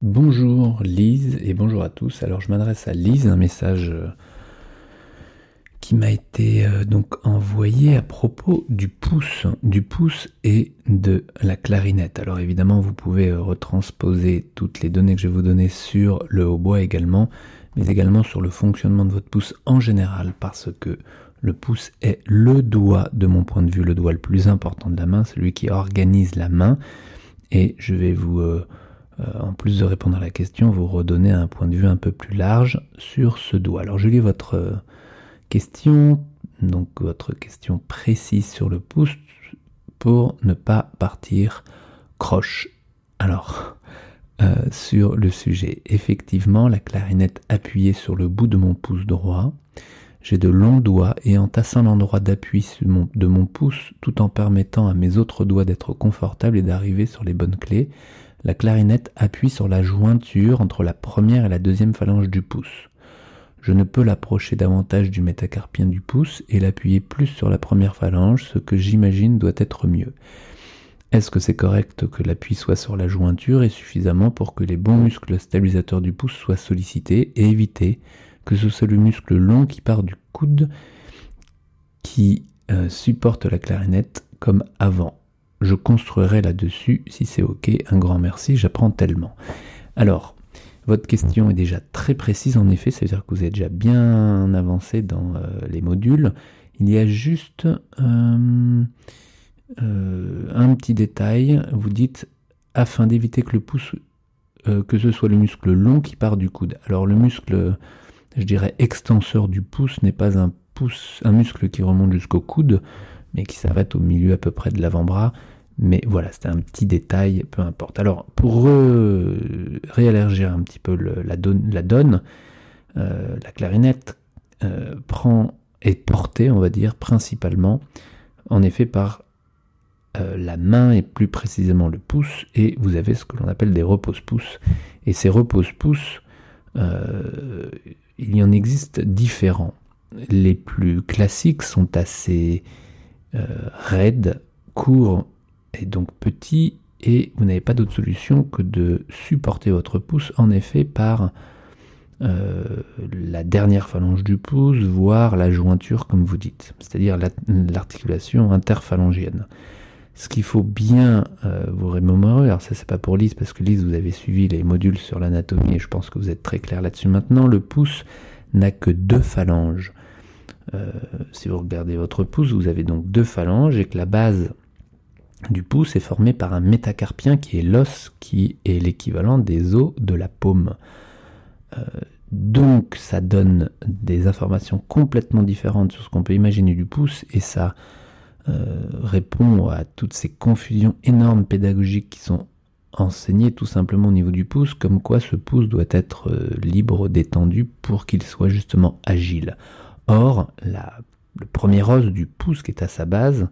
Bonjour Lise et bonjour à tous. Alors je m'adresse à Lise, un message euh, qui m'a été euh, donc envoyé à propos du pouce, du pouce et de la clarinette. Alors évidemment vous pouvez euh, retransposer toutes les données que je vais vous donner sur le hautbois également, mais également sur le fonctionnement de votre pouce en général parce que le pouce est le doigt de mon point de vue, le doigt le plus important de la main, celui qui organise la main et je vais vous en plus de répondre à la question, vous redonnez un point de vue un peu plus large sur ce doigt. Alors je lis votre euh, question, donc votre question précise sur le pouce pour ne pas partir croche. Alors, euh, sur le sujet, effectivement, la clarinette appuyée sur le bout de mon pouce droit, j'ai de longs doigts et en tassant l'endroit d'appui de mon pouce tout en permettant à mes autres doigts d'être confortables et d'arriver sur les bonnes clés, la clarinette appuie sur la jointure entre la première et la deuxième phalange du pouce. Je ne peux l'approcher davantage du métacarpien du pouce et l'appuyer plus sur la première phalange, ce que j'imagine doit être mieux. Est-ce que c'est correct que l'appui soit sur la jointure et suffisamment pour que les bons muscles stabilisateurs du pouce soient sollicités et éviter que ce soit le muscle long qui part du coude qui euh, supporte la clarinette comme avant? Je construirai là-dessus si c'est ok. Un grand merci, j'apprends tellement. Alors, votre question est déjà très précise en effet, c'est-à-dire que vous êtes déjà bien avancé dans euh, les modules. Il y a juste euh, euh, un petit détail. Vous dites afin d'éviter que le pouce, que ce soit le muscle long qui part du coude. Alors le muscle, je dirais extenseur du pouce n'est pas un pouce, un muscle qui remonte jusqu'au coude mais qui s'arrête au milieu à peu près de l'avant-bras. Mais voilà, c'était un petit détail, peu importe. Alors, pour réallergir un petit peu la, donne, euh, la clarinette euh, est portée, on va dire, principalement, en effet, par euh, la main et plus précisément le pouce, et vous avez ce que l'on appelle des repose-pouces. Et ces repose-pouces, il y en existe différents. Les plus classiques sont assez raide, court et donc petit, et vous n'avez pas d'autre solution que de supporter votre pouce en effet par euh, la dernière phalange du pouce, voire la jointure comme vous dites, c'est-à-dire l'articulation interphalangienne. Ce qu'il faut bien euh, vous remémorer, alors ça c'est pas pour Lise parce que Lise vous avez suivi les modules sur l'anatomie et je pense que vous êtes très clair là-dessus maintenant, le pouce n'a que deux phalanges. Euh, si vous regardez votre pouce, vous avez donc deux phalanges et que la base du pouce est formée par un métacarpien qui est l'os qui est l'équivalent des os de la paume. Euh, donc ça donne des informations complètement différentes sur ce qu'on peut imaginer du pouce et ça euh, répond à toutes ces confusions énormes pédagogiques qui sont enseignées tout simplement au niveau du pouce, comme quoi ce pouce doit être libre, détendu pour qu'il soit justement agile. Or, le premier os du pouce qui est à sa base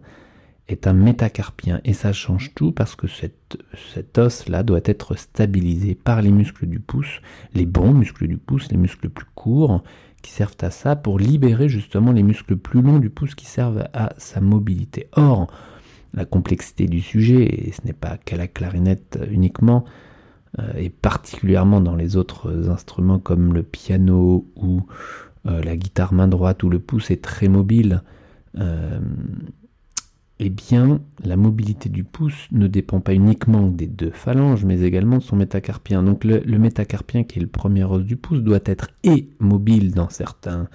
est un métacarpien et ça change tout parce que cet os-là doit être stabilisé par les muscles du pouce, les bons muscles du pouce, les muscles plus courts qui servent à ça pour libérer justement les muscles plus longs du pouce qui servent à sa mobilité. Or, la complexité du sujet, et ce n'est pas qu'à la clarinette uniquement, euh, et particulièrement dans les autres instruments comme le piano ou euh, la guitare main droite où le pouce est très mobile, euh, eh bien, la mobilité du pouce ne dépend pas uniquement des deux phalanges, mais également de son métacarpien. Donc le, métacarpien, qui est le premier os du pouce, doit être et mobile dans certains,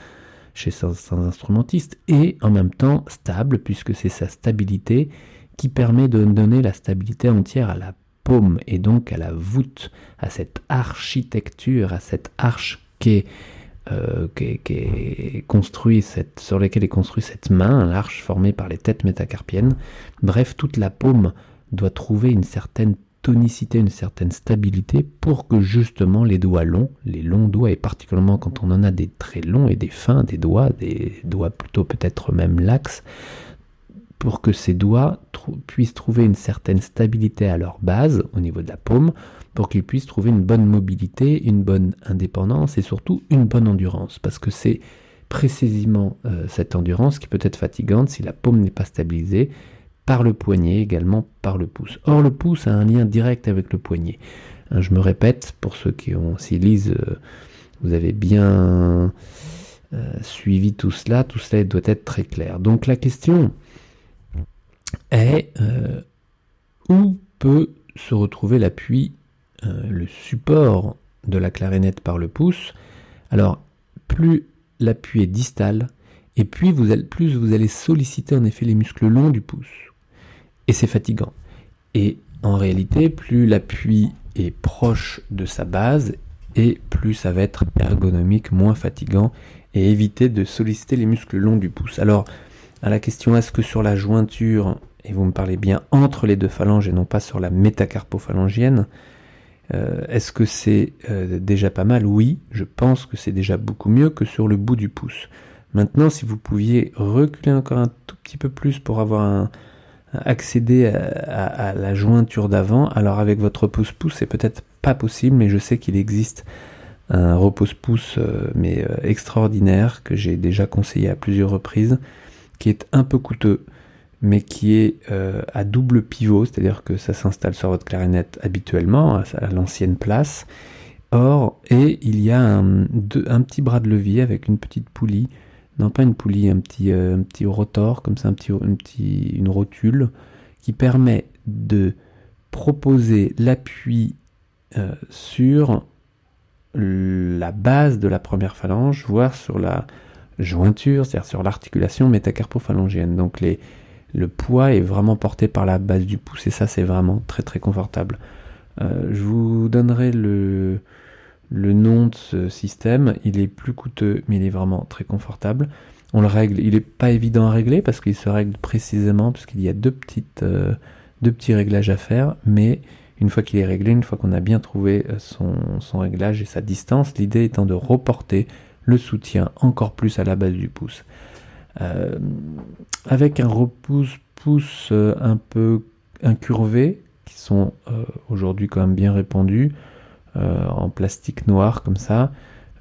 chez certains instrumentistes, et en même temps stable, puisque c'est sa stabilité qui permet de donner la stabilité entière à la paume, et donc à la voûte, à cette architecture, à cette arche qui est euh, est construit cette, sur lesquels est construite cette main, l'arche formée par les têtes métacarpiennes. Bref, toute la paume doit trouver une certaine tonicité, une certaine stabilité pour que justement les doigts longs, les longs doigts, et particulièrement quand on en a des très longs et des fins, des doigts, des doigts plutôt peut-être même laxes, pour que ces doigts puissent trouver une certaine stabilité à leur base au niveau de la paume, pour qu'ils puissent trouver une bonne mobilité, une bonne indépendance et surtout une bonne endurance. Parce que c'est précisément euh, cette endurance qui peut être fatigante si la paume n'est pas stabilisée, par le poignet, également par le pouce. Or, le pouce a un lien direct avec le poignet. Hein, je me répète, pour ceux qui ont, s'y lisent, euh, vous avez bien euh, suivi tout cela, tout cela doit être très clair. Donc la question est euh, où peut se retrouver l'appui, le support de la clarinette par le pouce? Alors, plus l'appui est distal, et puis vous plus vous allez solliciter en effet les muscles longs du pouce. Et c'est fatigant. Et en réalité, plus l'appui est proche de sa base, et plus ça va être ergonomique, moins fatigant, et éviter de solliciter les muscles longs du pouce. Alors, à la question est-ce que sur la jointure, et vous me parlez bien entre les deux phalanges et non pas sur la métacarpophalangienne, euh, est-ce que c'est euh, déjà pas mal? Oui, je pense que c'est déjà beaucoup mieux que sur le bout du pouce. Maintenant, si vous pouviez reculer encore un tout petit peu plus pour avoir un, accéder à, la jointure d'avant, alors avec votre repose-pouce, c'est peut-être pas possible, mais je sais qu'il existe un repose-pouce euh, mais extraordinaire que j'ai déjà conseillé à plusieurs reprises, qui est un peu coûteux, mais qui est euh, à double pivot, c'est-à-dire que ça s'installe sur votre clarinette habituellement, à, l'ancienne place. Or, et il y a un, un petit bras de levier avec une petite poulie non pas une poulie, un petit, euh, un petit rotor, comme ça, un petit, une, rotule, qui permet de proposer l'appui euh, sur la base de la première phalange, voire sur la jointure, c'est-à-dire sur l'articulation métacarpophalangienne. Donc le poids est vraiment porté par la base du pouce et ça c'est vraiment très très confortable. Euh, je vous donnerai le, nom de ce système. Il est plus coûteux, mais il est vraiment très confortable. On le règle, il n'est pas évident à régler parce qu'il se règle précisément, puisqu'il y a euh, deux petits réglages à faire, mais une fois qu'il est réglé, une fois qu'on a bien trouvé euh, son, réglage et sa distance, l'idée étant de reporter le soutien encore plus à la base du pouce. Euh, avec un repousse-pouce un peu incurvé, qui sont aujourd'hui quand même bien répandus, euh, en plastique noir comme ça.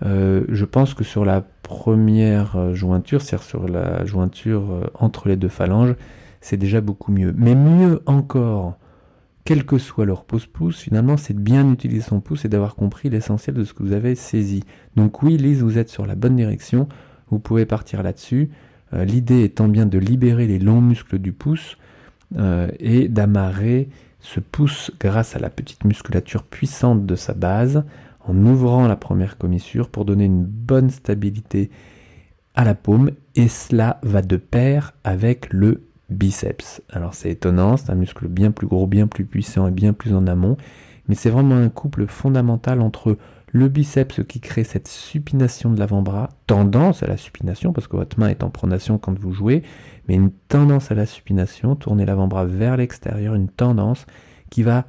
Euh, je pense que sur la première euh, jointure, c'est-à-dire sur la jointure entre les deux phalanges, c'est déjà beaucoup mieux. Mais mieux encore, quel que soit leur pose-pouce, finalement, c'est de bien utiliser son pouce et d'avoir compris l'essentiel de ce que vous avez saisi. Donc oui, Lise, vous êtes sur la bonne direction, vous pouvez partir là-dessus. L'idée étant bien de libérer les longs muscles du pouce et d'amarrer se pousse grâce à la petite musculature puissante de sa base en ouvrant la première commissure pour donner une bonne stabilité à la paume et cela va de pair avec le biceps. Alors c'est étonnant, c'est un muscle bien plus gros, bien plus puissant et bien plus en amont, mais c'est vraiment un couple fondamental entre le biceps qui crée cette supination de l'avant-bras, tendance à la supination parce que votre main est en pronation quand vous jouez, mais une tendance à la supination, tourner l'avant-bras vers l'extérieur, une tendance qui va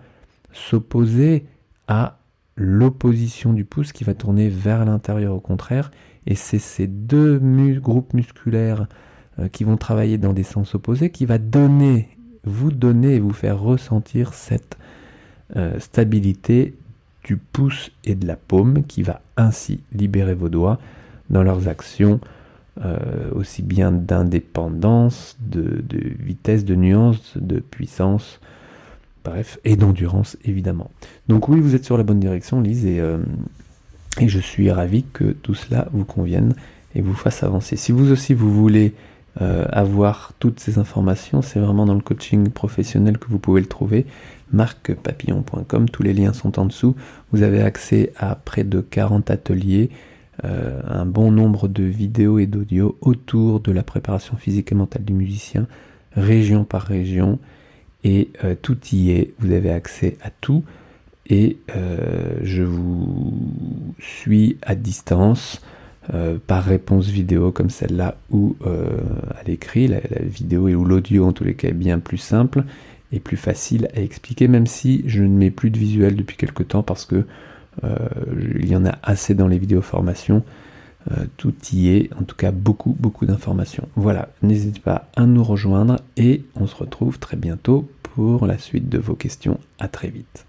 s'opposer à l'opposition du pouce qui va tourner vers l'intérieur au contraire. Et c'est ces deux groupes musculaires euh, qui vont travailler dans des sens opposés qui va donner, vous donner et vous faire ressentir cette euh, stabilité du pouce et de la paume qui va ainsi libérer vos doigts dans leurs actions euh, aussi bien d'indépendance, de, vitesse, de nuance, de puissance, bref, et d'endurance évidemment. Donc oui, vous êtes sur la bonne direction, Lise, et, et je suis ravi que tout cela vous convienne et vous fasse avancer. Si vous aussi vous voulez euh, avoir toutes ces informations, c'est vraiment dans le coaching professionnel que vous pouvez le trouver. marquepapillon.com, tous les liens sont en dessous. Vous avez accès à près de 40 ateliers euh, un bon nombre de vidéos et d'audio autour de la préparation physique et mentale du musicien, région par région, et euh, tout y est, vous avez accès à tout, et je vous suis à distance par réponse vidéo comme celle-là ou à l'écrit, la, vidéo et l'audio en tous les cas est bien plus simple et plus facile à expliquer, même si je ne mets plus de visuel depuis quelque temps parce que euh, il y en a assez dans les vidéos formations. Euh, tout y est, en tout cas beaucoup, beaucoup d'informations. Voilà, n'hésitez pas à nous rejoindre et on se retrouve très bientôt pour la suite de vos questions. À très vite.